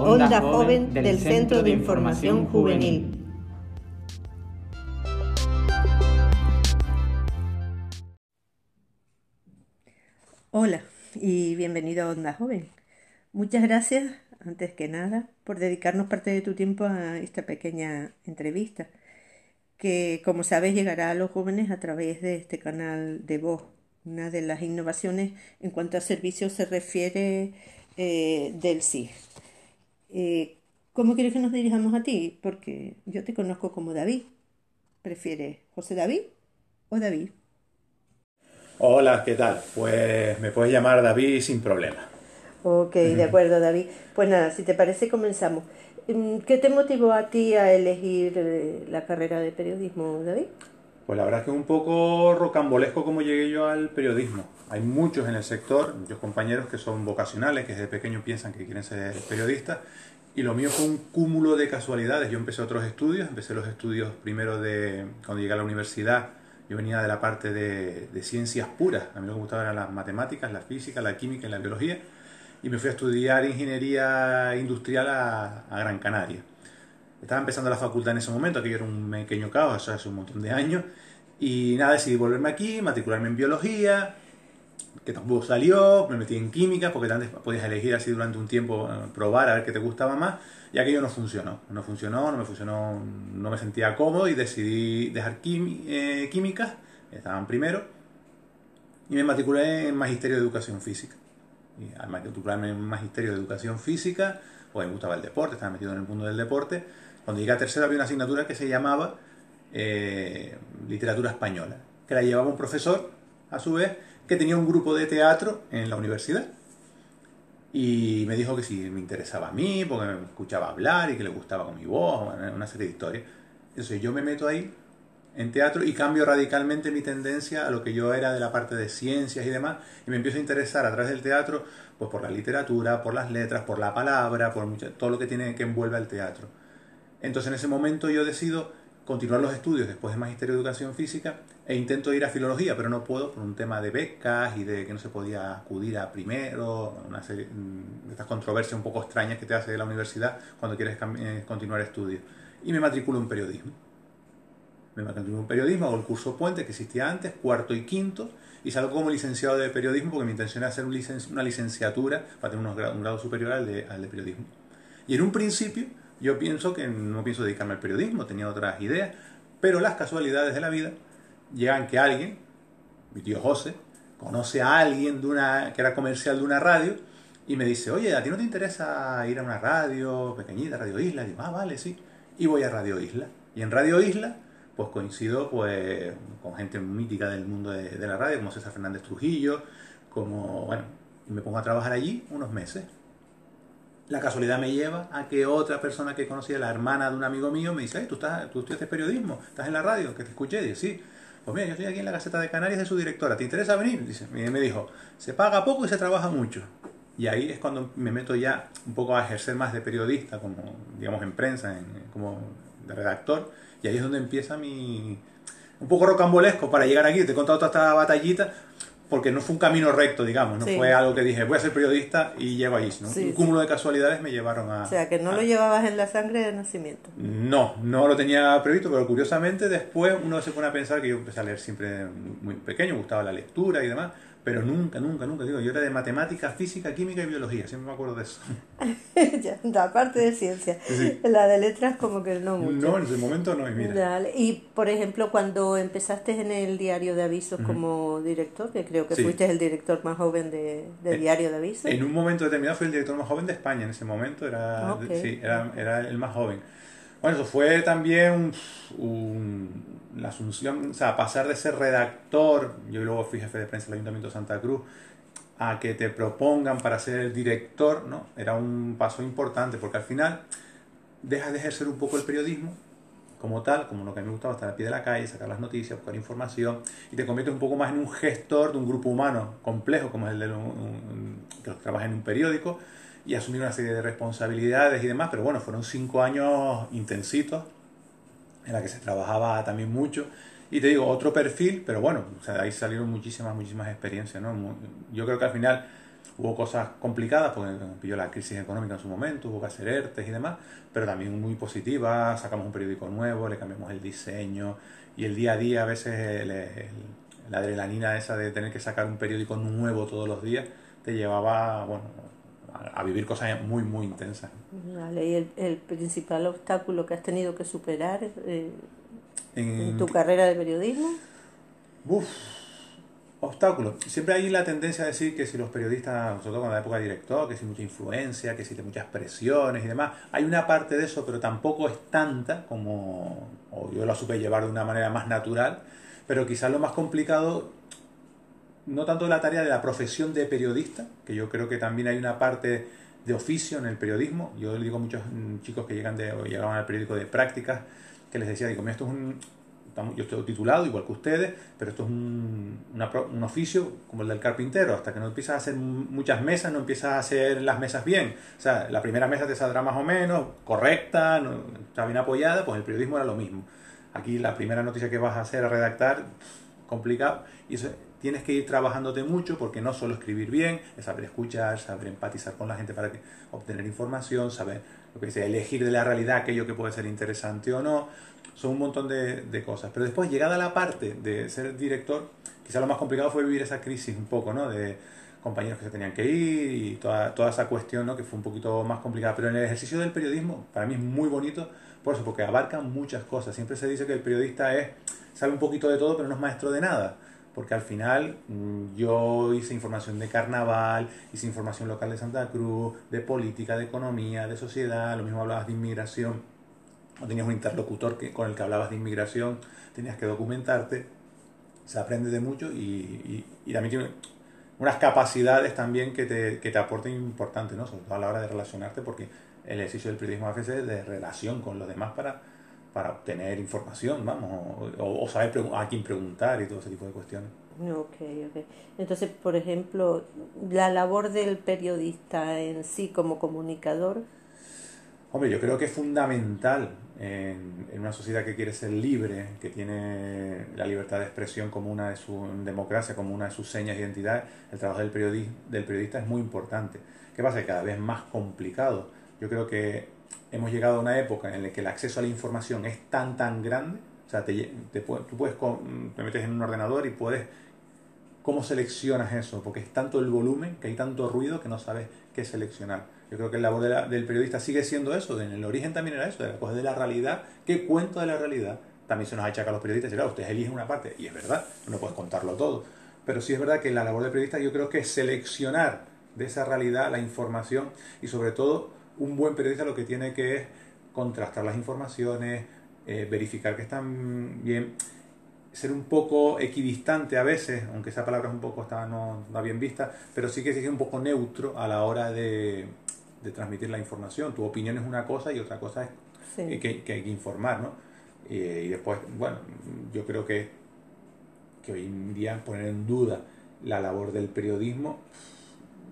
Onda Joven del Centro de Información Juvenil. Hola y bienvenido a Onda Joven. Muchas gracias, antes que nada, por dedicarnos parte de tu tiempo a esta pequeña entrevista, que como sabes llegará a los jóvenes a través de este canal de voz. Una de las innovaciones en cuanto a servicios se refiere eh, del CIG. Eh, ¿Cómo quieres que nos dirijamos a ti? Porque yo te conozco como David. ¿Prefieres José David o David? Hola, ¿qué tal? Pues me puedes llamar David sin problema. Ok, de acuerdo, David. Pues nada, si te parece, comenzamos. Mm, ¿Qué te motivó a ti a elegir eh, la carrera de periodismo, David? Pues la verdad es que es un poco rocambolesco como llegué yo al periodismo. Hay muchos en el sector, muchos compañeros que son vocacionales, que desde pequeños piensan que quieren ser periodistas, y lo mío fue un cúmulo de casualidades. Yo empecé otros estudios, empecé los estudios primero de cuando llegué a la universidad. Yo venía de la parte de, ciencias puras. A mí lo que me gustaba eran las matemáticas, la física, la química y la biología. Y me fui a estudiar ingeniería industrial a, a Gran Canaria. Estaba empezando la facultad en ese momento, que era un pequeño caos, eso hace un montón de años. Y nada, decidí volverme aquí, matricularme en biología, que tampoco salió, me metí en química, porque antes podías elegir así durante un tiempo, eh, probar a ver qué te gustaba más, y aquello no funcionó. No funcionó, no me funcionó, no me sentía cómodo y decidí dejar eh, química, estaban primero, y me matriculé en Magisterio de Educación Física. Y al matricularme en Magisterio de Educación Física, pues me gustaba el deporte, estaba metido en el mundo del deporte, cuando llegué a tercera había una asignatura que se llamaba eh, Literatura Española, que la llevaba un profesor, a su vez, que tenía un grupo de teatro en la universidad. Y me dijo que si me interesaba a mí, porque me escuchaba hablar y que le gustaba con mi voz, una serie de historias. Entonces yo me meto ahí en teatro y cambio radicalmente mi tendencia a lo que yo era de la parte de ciencias y demás, y me empiezo a interesar a través del teatro, pues por la literatura, por las letras, por la palabra, por todo lo que tiene que envuelve al teatro. Entonces en ese momento yo decido continuar los estudios después de Magisterio de Educación Física e intento ir a Filología, pero no puedo por un tema de becas y de que no se podía acudir a primero, una serie mm, de estas controversias un poco extrañas que te hace la universidad cuando quieres eh, continuar estudios. Y me matriculo en periodismo. Me matriculo en periodismo, hago el curso puente que existía antes, cuarto y quinto, y salgo como licenciado de periodismo porque mi intención era hacer una licenciatura para tener un grado superior al de, al de periodismo. Y en un principio yo pienso que no pienso dedicarme al periodismo, tenía otras ideas, pero las casualidades de la vida llegan que alguien, mi tío José, conoce a alguien de una, que era comercial de una radio y me dice, oye, ¿a ti no te interesa ir a una radio pequeñita, Radio Isla? Y digo, ah, vale, sí. Y voy a Radio Isla. Y en Radio Isla, pues coincido pues, con gente mítica del mundo de, de la radio, como César Fernández Trujillo, como, bueno, y me pongo a trabajar allí unos meses la casualidad me lleva a que otra persona que conocía, la hermana de un amigo mío, me dice, ¿tú, estás, tú estudias periodismo, estás en la radio, que te escuché, dice, sí. Pues mira, yo estoy aquí en la Gaceta de Canarias de su directora, ¿te interesa venir? Dice, y me dijo, se paga poco y se trabaja mucho. Y ahí es cuando me meto ya un poco a ejercer más de periodista, como digamos en prensa, en, como de redactor, y ahí es donde empieza mi... un poco rocambolesco para llegar aquí, te he contado toda esta batallita, porque no fue un camino recto, digamos, no fue algo que dije, voy a ser periodista y llego allí, ¿no? un cúmulo de casualidades me llevaron a... O sea, que no lo llevabas en la sangre de nacimiento. No, no lo tenía previsto, pero curiosamente después uno se pone a pensar que yo empecé a leer siempre muy pequeño, me gustaba la lectura y demás, pero nunca, nunca, nunca, digo, yo era de matemática, física, química y biología, siempre me acuerdo de eso. ya, aparte de ciencia, la de letras como que no mucho. No, en ese momento no, y mira. Y, por ejemplo, cuando empezaste en el diario de avisos como director, que creo que fuiste el director más joven de, diario de avisos. En un momento determinado fui el director más joven de España, en ese momento era, sí, era, era el más joven. Bueno, eso fue también un la asunción, o sea, pasar de ser redactor, yo luego fui jefe de prensa del Ayuntamiento de Santa Cruz, a que te propongan para ser el director, ¿no? Era un paso importante porque al final dejas de ejercer un poco el periodismo como tal, como lo que me gustaba estar a pie de la calle, sacar las noticias, buscar información, y te conviertes un poco más en un gestor de un grupo humano complejo como es el de un, que trabaja en un periódico, y asumir una serie de responsabilidades y demás, pero bueno, fueron cinco años intensitos en la que se trabajaba también mucho Y te digo, otro perfil, pero bueno, o sea, de ahí salieron muchísimas, muchísimas experiencias, ¿no? Yo creo que al final hubo cosas complicadas, porque pilló la crisis económica en su momento, hubo que hacer ERTES y demás, pero también muy positivas, sacamos un periódico nuevo, le cambiamos el diseño, y el día a día a veces la adrenalina esa de tener que sacar un periódico nuevo todos los días, te llevaba, bueno, a, vivir cosas muy, muy intensas. Vale, ¿y el, principal obstáculo que has tenido que superar eh, en, tu carrera de periodismo? Uf, obstáculos. Siempre hay la tendencia a decir que si los periodistas, sobre todo en la época de director, que si mucha influencia, que si muchas presiones y demás. Hay una parte de eso, pero tampoco es tanta como, o yo lo supe llevar de una manera más natural, pero quizás lo más complicado no tanto la tarea de la profesión de periodista, que yo creo que también hay una parte de oficio en el periodismo. Yo le digo a muchos mm, chicos que llegan de, o llegaban al periódico de prácticas, que les decía, digo, esto es un, yo estoy titulado igual que ustedes, pero esto es un, un, oficio como el del carpintero. Hasta que no empiezas a hacer muchas mesas, no empiezas a hacer las mesas bien. O sea, la primera mesa te saldrá más o menos correcta, está bien apoyada, pues el periodismo era lo mismo. Aquí la primera noticia que vas a hacer, a redactar, complicado. Y eso tienes que ir trabajándote mucho porque no solo escribir bien, es saber escuchar, saber empatizar con la gente para que, obtener información, saber lo que sea, elegir de la realidad aquello que puede ser interesante o no. Son un montón de, cosas. Pero después, llegada a la parte de ser director, quizá lo más complicado fue vivir esa crisis un poco, ¿no? De compañeros que se tenían que ir y toda, toda esa cuestión, ¿no? Que fue un poquito más complicada. Pero en el ejercicio del periodismo, para mí es muy bonito por eso, porque abarca muchas cosas. Siempre se dice que el periodista es sabe un poquito de todo, pero no es maestro de nada porque al final mm, yo hice información de carnaval, hice información local de Santa Cruz, de política, de economía, de sociedad, lo mismo hablabas de inmigración, o tenías un interlocutor que, con el que hablabas de inmigración, tenías que documentarte, se aprende de mucho y, y, también tiene unas capacidades también que te, que te aporten importantes, ¿no? sobre todo a la hora de relacionarte, porque el ejercicio del periodismo a veces es de relación con los demás para para obtener información, vamos, o, saber a quién preguntar y todo ese tipo de cuestiones. Ok, ok. Entonces, por ejemplo, la labor del periodista en sí como comunicador. Hombre, yo creo que es fundamental en, una sociedad que quiere ser libre, que tiene la libertad de expresión como una de su democracia, como una de sus señas de identidad, el trabajo del, periodista, del periodista es muy importante. ¿Qué pasa? Que cada vez más complicado. Yo creo que hemos llegado a una época en la que el acceso a la información es tan, tan grande, o sea, te, te, tú puedes, te metes en un ordenador y puedes, ¿cómo seleccionas eso? Porque es tanto el volumen, que hay tanto ruido que no sabes qué seleccionar. Yo creo que el labor del periodista sigue siendo eso, en el origen también era eso, era coger de la realidad, qué cuento de la realidad. También se nos achaca a los periodistas, y claro, ustedes eligen una parte, y es verdad, no puedes contarlo todo. Pero sí es verdad que la labor del periodista yo creo que es seleccionar de esa realidad la información y sobre todo un buen periodista lo que tiene que es contrastar las informaciones, eh, verificar que están bien, ser un poco equidistante a veces, aunque esa palabra es un poco está, no, bien vista, pero sí que ser un poco neutro a la hora de, transmitir la información. Tu opinión es una cosa y otra cosa es que, que, hay que informar, ¿no? y después, bueno, yo creo que, que hoy en día poner en duda la labor del periodismo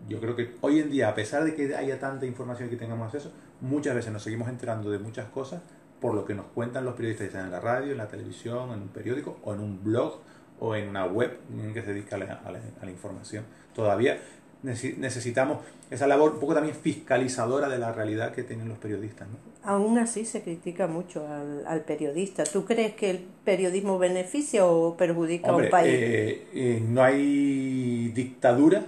yo creo que hoy en día, a pesar de que haya tanta información que tengamos acceso, muchas veces nos seguimos enterando de muchas cosas por lo que nos cuentan los periodistas, en la radio, en la televisión, en un periódico o en un blog o en una web que se dedica a la, información. Todavía necesitamos esa labor un poco también fiscalizadora de la realidad que tienen los periodistas. ¿no? Aún así se critica mucho al, periodista. ¿Tú crees que el periodismo beneficia o perjudica a un país? Eh, eh, no hay dictadura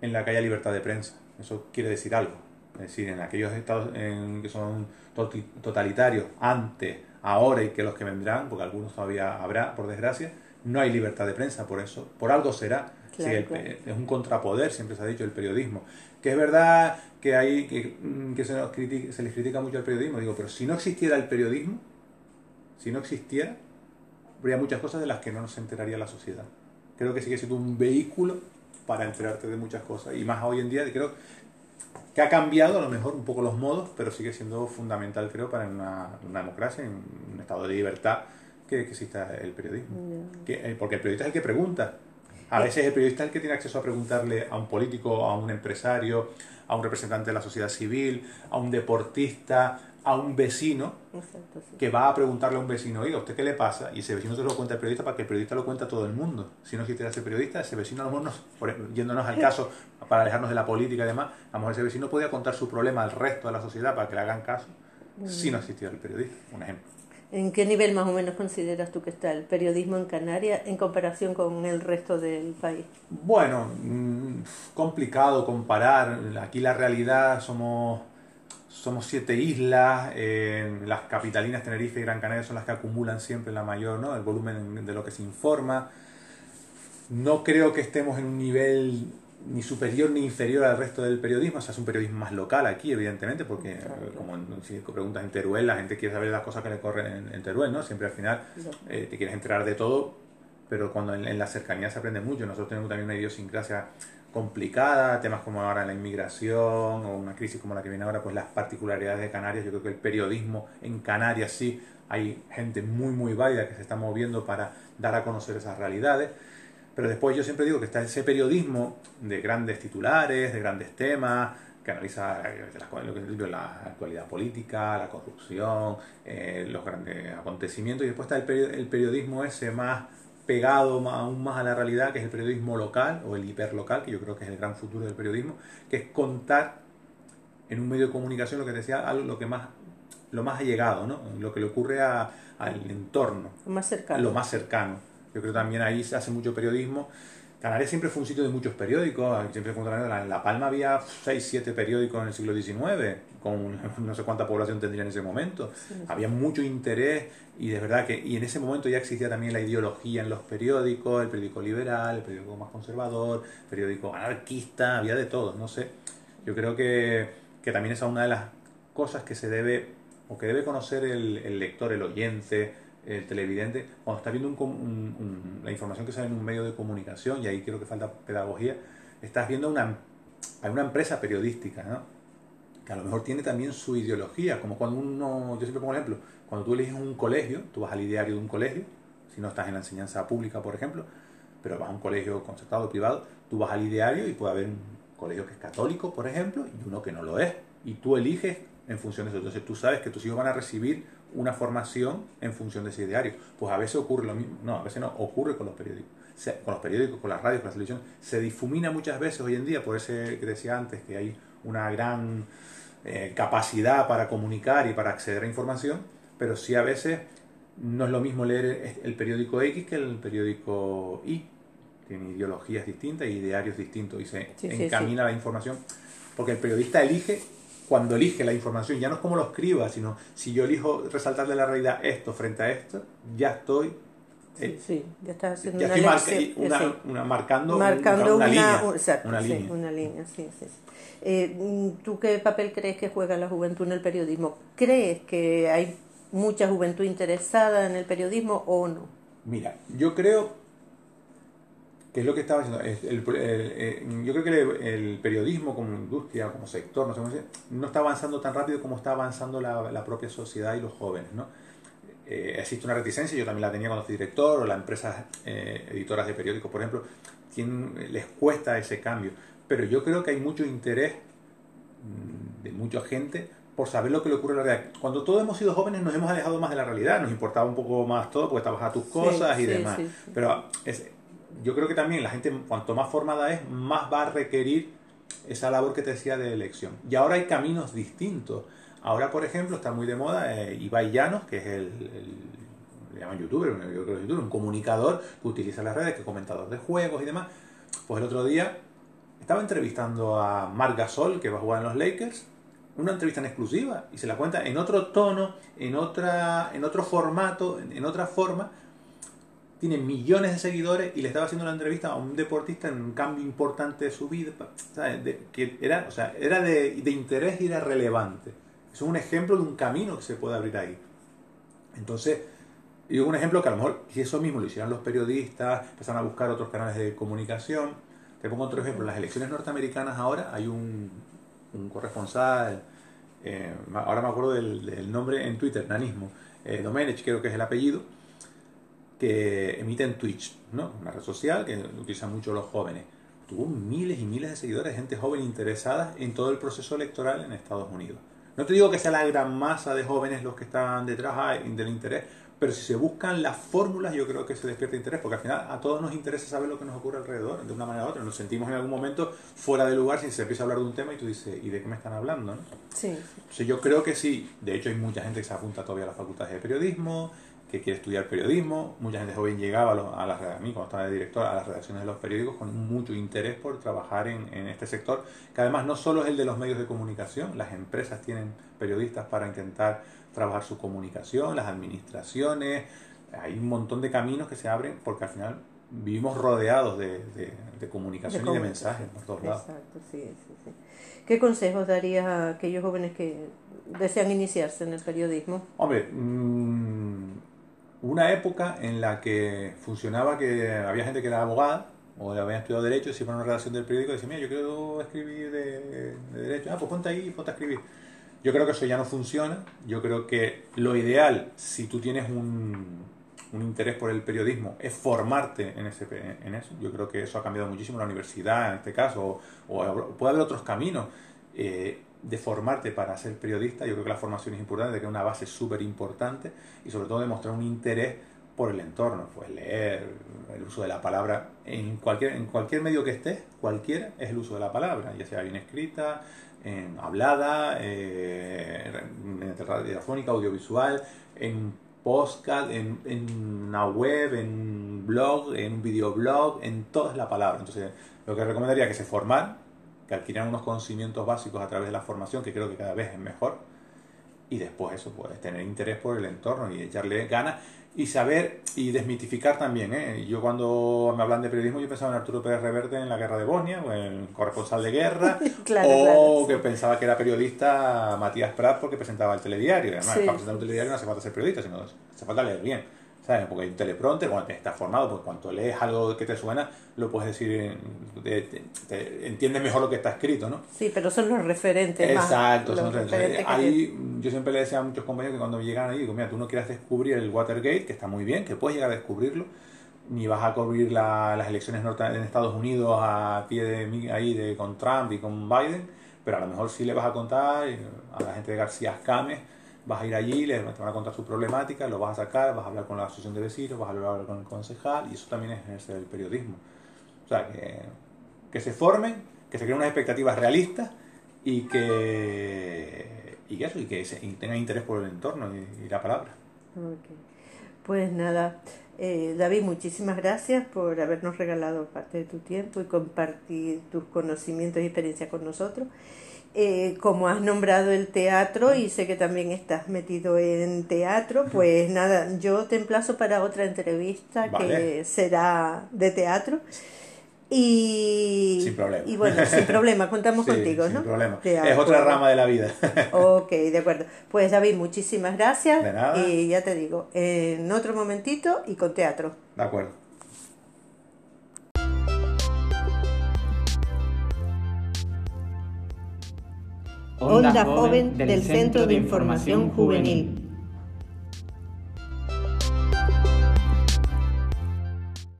en la que haya libertad de prensa. Eso quiere decir algo. Es decir, en aquellos estados en que son totalitarios, antes, ahora y que los que vendrán, porque algunos todavía habrá, por desgracia, no hay libertad de prensa, por eso, por algo será. Es un contrapoder, siempre se ha dicho, el periodismo. Que es verdad que hay que, mm, que se, nos se les critica mucho al periodismo, digo, pero si no existiera el periodismo, si no existiera, habría muchas cosas de las que no nos enteraría la sociedad. Creo que sigue siendo un vehículo para enterarte de muchas cosas. Y más hoy en día, creo que ha cambiado a lo mejor un poco los modos, pero sigue siendo fundamental, creo, para una, democracia, en un estado de libertad, que, exista el periodismo. Que, eh, porque el periodista es el que pregunta. A veces el periodista es el que tiene acceso a preguntarle a un político, a un empresario, a un representante de la sociedad civil, a un deportista, a un vecino que va a preguntarle a un vecino, oiga, ¿usted qué le pasa? Y ese vecino se lo cuenta al periodista para que el periodista lo cuente a todo el mundo. Si no existiera ese periodista, ese vecino a lo mejor, nos, yéndonos al caso, para alejarnos de la política y demás, a lo mejor ese vecino podía contar su problema al resto de la sociedad para que le hagan caso, si no existiera el periodista, un ejemplo. ¿En qué nivel más o menos consideras tú que está el periodismo en Canarias en comparación con el resto del país? Bueno, mm, complicado comparar. Aquí la realidad somos somos siete islas, las capitalinas Tenerife y Gran Canaria son las que acumulan siempre la mayor, ¿no? El volumen de lo que se informa. No creo que estemos en un nivel ni superior ni inferior al resto del periodismo, o sea, es un periodismo más local aquí, evidentemente, porque como si preguntas en Teruel, la gente quiere saber las cosas que le corren en, Teruel, ¿no? Siempre al final eh, te quieres enterar de todo, pero cuando en, en, la cercanía se aprende mucho. Nosotros tenemos también una idiosincrasia complicada, temas como ahora la inmigración o una crisis como la que viene ahora, pues las particularidades de Canarias, yo creo que el periodismo en Canarias sí, hay gente muy muy válida que se está moviendo para dar a conocer esas realidades, pero después yo siempre digo que está ese periodismo de grandes titulares, de grandes temas, que analiza la, actualidad política, la corrupción, eh, los grandes acontecimientos, y después está el periodismo ese más pegado aún más a la realidad, que es el periodismo local o el hiperlocal, que yo creo que es el gran futuro del periodismo, que es contar en un medio de comunicación lo que decía, algo lo que más lo más allegado, ¿no? lo que le ocurre a, al entorno. Lo más cercano. Lo más cercano. Yo creo que también ahí se hace mucho periodismo Canarias siempre fue un sitio de muchos periódicos, siempre en La Palma había 6, 7 periódicos en el siglo XIX, con no sé cuánta población tendría en ese momento. Había mucho interés y de verdad que, y en ese momento ya existía también la ideología en los periódicos, el periódico liberal, el periódico más conservador, el periódico anarquista, había de todo, no sé. Yo creo que, que también es una de las cosas que se debe, o que debe conocer el, el lector, el oyente, el televidente, cuando está viendo un, la información que sale en un medio de comunicación, y ahí creo que falta pedagogía, estás viendo una, una empresa periodística, que a lo mejor tiene también su ideología, como cuando uno, yo siempre pongo ejemplo, cuando tú eliges un colegio, tú vas al ideario de un colegio, si no estás en la enseñanza pública, por ejemplo, pero vas a un colegio concertado privado, tú vas al ideario y puede haber un colegio que es católico, por ejemplo, y uno que no lo es, y tú eliges en función de eso. Entonces tú sabes que tus hijos van a recibir una formación en función de ese diario. Pues a veces ocurre lo mismo, no, a veces no, ocurre con los periódicos. con los periódicos, con las radios, con la televisión. Se difumina muchas veces hoy en día, por ese que decía antes, que hay una gran eh, capacidad para comunicar y para acceder a información, pero sí a veces no es lo mismo leer el periódico X que el periódico Y. Tiene ideologías distintas y diarios distintos y se encamina la información porque el periodista elige cuando elige la información, ya no es como lo escriba, sino si yo elijo resaltar de la realidad esto frente a esto, ya estoy Sí, sí, ya estás haciendo una, una, una, marcando, marcando una, línea. una línea. Sí, una línea, sí, sí. Eh, ¿Tú qué papel crees que juega la juventud en el periodismo? ¿Crees que hay mucha juventud interesada en el periodismo o no? Mira, yo creo que es lo que estaba diciendo. El, eh, yo creo que el, periodismo como industria, como sector, no, sé cómo no está avanzando tan rápido como está avanzando la, propia sociedad y los jóvenes. ¿no? Eh, existe una reticencia, yo también la tenía cuando fui director, o las empresas eh, editoras de periódicos, por ejemplo, tienen, les cuesta ese cambio. Pero yo creo que hay mucho interés mm, de mucha gente por saber lo que le ocurre en la realidad. Cuando todos hemos sido jóvenes nos hemos alejado más de la realidad, nos importaba un poco más todo porque estabas a tus cosas y demás. Pero es, yo creo que también la gente, cuanto más formada es, más va a requerir esa labor que te decía de elección. Y ahora hay caminos distintos. Ahora, por ejemplo, está muy de moda eh, Llanos, que es el, le llaman youtuber, un comunicador que utiliza las redes, que es comentador de juegos y demás. Pues el otro día estaba entrevistando a Marc Gasol, que va a jugar en los Lakers, una entrevista en exclusiva, y se la cuenta en otro tono, en, otra, en otro formato, en otra forma, tiene millones de seguidores y le estaba haciendo una entrevista a un deportista en un cambio importante de su vida, que era, o sea, era de, de, interés y era relevante. Es un ejemplo de un camino que se puede abrir ahí. Entonces, digo un ejemplo que a lo mejor, si eso mismo lo hicieran los periodistas, empezaron a buscar otros canales de comunicación. Te pongo otro ejemplo, en las elecciones norteamericanas ahora hay un, un corresponsal, eh, ahora me acuerdo del, nombre en Twitter, Nanismo, eh, Domenech creo que es el apellido, que emite en Twitch, ¿no? una red social que utilizan mucho los jóvenes. Tuvo miles y miles de seguidores, gente joven interesada en todo el proceso electoral en Estados Unidos. No te digo que sea la gran masa de jóvenes los que están detrás del interés, pero si se buscan las fórmulas, yo creo que se despierta interés, porque al final a todos nos interesa saber lo que nos ocurre alrededor, de una manera u otra. Nos sentimos en algún momento fuera de lugar si se empieza a hablar de un tema y tú dices, ¿y de qué me están hablando? ¿no? Sí. Entonces yo creo que sí. De hecho, hay mucha gente que se apunta todavía a las facultades de periodismo, que quiere estudiar periodismo. Mucha gente joven llegaba a, las, a mí, cuando estaba de director, a las redacciones de los periódicos con mucho interés por trabajar en, en este sector, que además no solo es el de los medios de comunicación, las empresas tienen periodistas para intentar trabajar su comunicación, las administraciones, hay un montón de caminos que se abren porque al final vivimos rodeados de, de, comunicación y de mensajes por todos lados. Exacto, sí, sí, sí. ¿Qué consejos darías a aquellos jóvenes que desean iniciarse en el periodismo? Hombre, mmm, una época en la que funcionaba que había gente que era abogada o había estudiado Derecho se iba a una redacción del periódico decía, mira, yo quiero escribir de, de Derecho. Ah, pues ponte ahí y ponte a escribir. Yo creo que eso ya no funciona. Yo creo que lo ideal, si tú tienes un, un interés por el periodismo, es formarte en, ese, en eso. Yo creo que eso ha cambiado muchísimo la universidad en este caso, o, puede haber otros caminos eh, de formarte para ser periodista. Yo creo que la formación es importante, de que es una base súper importante y sobre todo demostrar un interés por el entorno, pues leer, el uso de la palabra en cualquier, en cualquier medio que estés, cualquiera es el uso de la palabra, ya sea bien escrita, en hablada, eh, en radiofónica, audiovisual, en podcast, en, en, una web, en blog, en un videoblog, en toda la palabra. Entonces, lo que recomendaría es que se forman, que adquieran unos conocimientos básicos a través de la formación, que creo que cada vez es mejor, y después eso, pues tener interés por el entorno y echarle ganas y saber y desmitificar también. ¿eh? Yo cuando me hablan de periodismo, yo pensaba en Arturo Pérez Reverte en la guerra de Bosnia, o en corresponsal de guerra, o que pensaba que era periodista Matías Prat porque presentaba el telediario. Además, para presentar un telediario no hace falta ser periodista, sino hace falta leer bien. ¿Sabes? Porque hay un teleprompter, cuando te estás formado, porque cuando lees algo que te suena, lo puedes decir, te, entiendes mejor lo que está escrito, ¿no? Sí, pero son los referentes. Exacto, son los referentes. Ahí, yo siempre le decía a muchos compañeros que cuando llegan ahí, digo, mira, tú no quieras descubrir el Watergate, que está muy bien, que puedes llegar a descubrirlo, ni vas a cubrir las elecciones en Estados Unidos a pie de ahí de, con Trump y con Biden, pero a lo mejor sí le vas a contar a la gente de García Escames vas a ir allí, les van a contar su problemática, lo vas a sacar, vas a hablar con la asociación de vecinos, vas a hablar con el concejal, y eso también es el periodismo. O sea, que, que se formen, que se creen unas expectativas realistas y que, y eso, y que tengan interés por el entorno y, la palabra. Pues nada, eh, David, muchísimas gracias por habernos regalado parte de tu tiempo y compartir tus conocimientos y experiencias con nosotros. Eh, como has nombrado el teatro y sé que también estás metido en teatro, pues nada, yo te emplazo para otra entrevista que será de teatro. Y, sin problema. Y bueno, sin problema, contamos contigo, sin Problema. es otra rama de la vida. ok, de acuerdo. Pues David, muchísimas gracias. Y ya te digo, en otro momentito y con teatro. De acuerdo. Onda Joven del Centro de Información Juvenil.